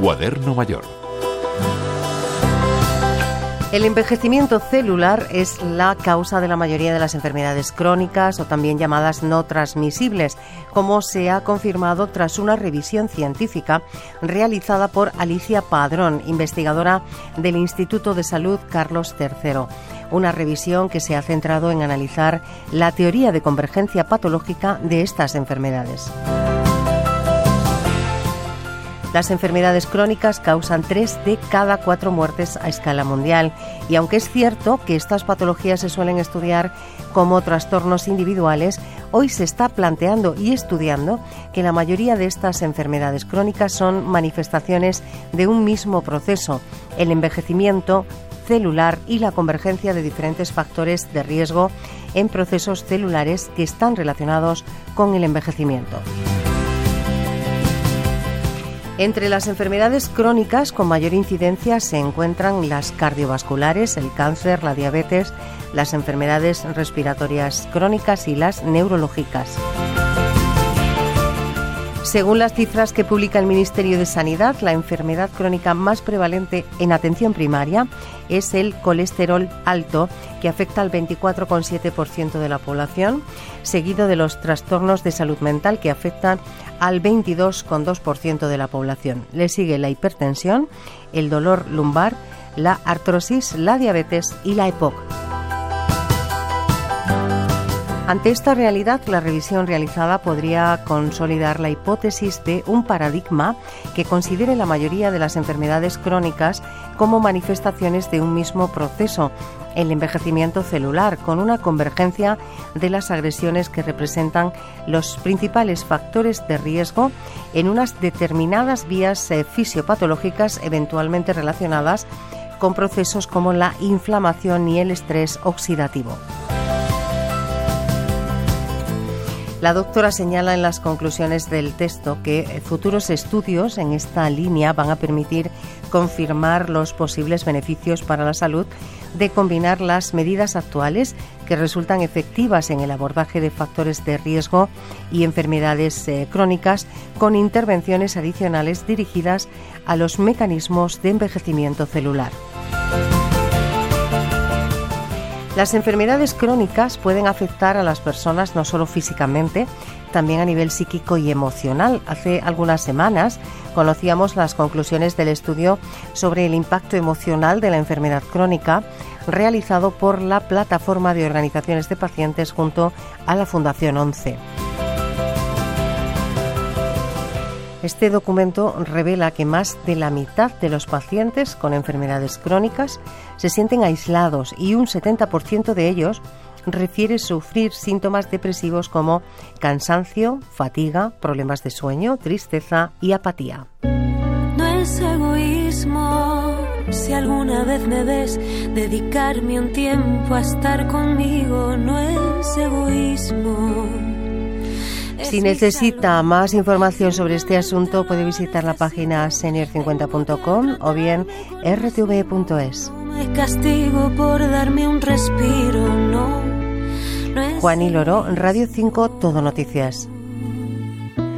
Cuaderno Mayor. El envejecimiento celular es la causa de la mayoría de las enfermedades crónicas o también llamadas no transmisibles, como se ha confirmado tras una revisión científica realizada por Alicia Padrón, investigadora del Instituto de Salud Carlos III. Una revisión que se ha centrado en analizar la teoría de convergencia patológica de estas enfermedades. Las enfermedades crónicas causan tres de cada cuatro muertes a escala mundial y aunque es cierto que estas patologías se suelen estudiar como trastornos individuales, hoy se está planteando y estudiando que la mayoría de estas enfermedades crónicas son manifestaciones de un mismo proceso, el envejecimiento celular y la convergencia de diferentes factores de riesgo en procesos celulares que están relacionados con el envejecimiento. Entre las enfermedades crónicas con mayor incidencia se encuentran las cardiovasculares, el cáncer, la diabetes, las enfermedades respiratorias crónicas y las neurológicas. Según las cifras que publica el Ministerio de Sanidad, la enfermedad crónica más prevalente en atención primaria es el colesterol alto, que afecta al 24,7% de la población, seguido de los trastornos de salud mental, que afectan al 22,2% de la población. Le sigue la hipertensión, el dolor lumbar, la artrosis, la diabetes y la EPOC. Ante esta realidad, la revisión realizada podría consolidar la hipótesis de un paradigma que considere la mayoría de las enfermedades crónicas como manifestaciones de un mismo proceso, el envejecimiento celular, con una convergencia de las agresiones que representan los principales factores de riesgo en unas determinadas vías eh, fisiopatológicas eventualmente relacionadas con procesos como la inflamación y el estrés oxidativo. La doctora señala en las conclusiones del texto que futuros estudios en esta línea van a permitir confirmar los posibles beneficios para la salud de combinar las medidas actuales que resultan efectivas en el abordaje de factores de riesgo y enfermedades eh, crónicas con intervenciones adicionales dirigidas a los mecanismos de envejecimiento celular. Las enfermedades crónicas pueden afectar a las personas no solo físicamente, también a nivel psíquico y emocional. Hace algunas semanas conocíamos las conclusiones del estudio sobre el impacto emocional de la enfermedad crónica realizado por la plataforma de organizaciones de pacientes junto a la Fundación 11. Este documento revela que más de la mitad de los pacientes con enfermedades crónicas se sienten aislados y un 70% de ellos refiere sufrir síntomas depresivos como cansancio, fatiga, problemas de sueño, tristeza y apatía. No es egoísmo si alguna vez me ves dedicarme un tiempo a estar conmigo, no es egoísmo si necesita más información sobre este asunto puede visitar la página senior50.com o bien rtv.es. castigo por darme un respiro, no. Juan y Loro, Radio 5, Todo Noticias.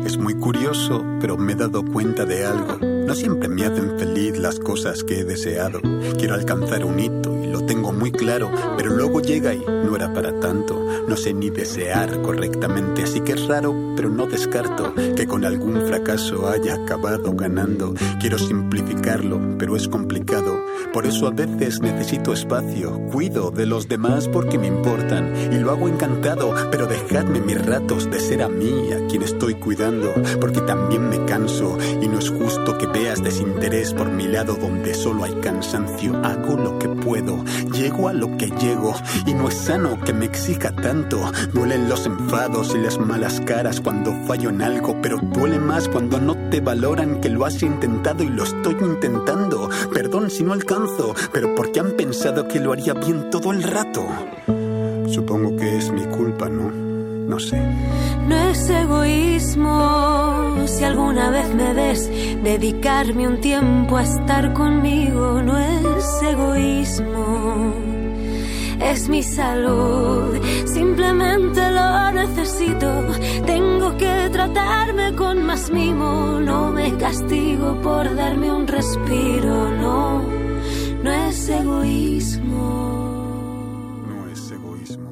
Es muy curioso, pero me he dado cuenta de algo. No siempre me hacen feliz las cosas que he deseado. Quiero alcanzar un hito y lo tengo muy claro, pero luego llega y no era para tanto. No sé ni desear correctamente, así que es raro, pero no descarto que con algún fracaso haya acabado ganando. Quiero simplificarlo, pero es complicado. Por eso a veces necesito espacio. Cuido de los demás porque me importan y lo hago encantado, pero dejadme mis ratos de ser a mí a quien estoy cuidando, porque también me canso y no es justo que veas desinterés por mi lado donde solo hay cansancio. Hago lo que puedo, llego a lo que llego y no es sano que me exija tanto Duelen los enfados y las malas caras cuando fallo en algo, pero duele más cuando no te valoran que lo has intentado y lo estoy intentando. Perdón si no alcanzo, pero porque han pensado que lo haría bien todo el rato. Supongo que es mi culpa, ¿no? No sé. No es egoísmo si alguna vez me ves dedicarme un tiempo a estar conmigo. No es egoísmo es mi salud. Simplemente lo necesito. Tengo que tratarme con más mimo, no me castigo por darme un respiro, no, no es egoísmo. No es egoísmo.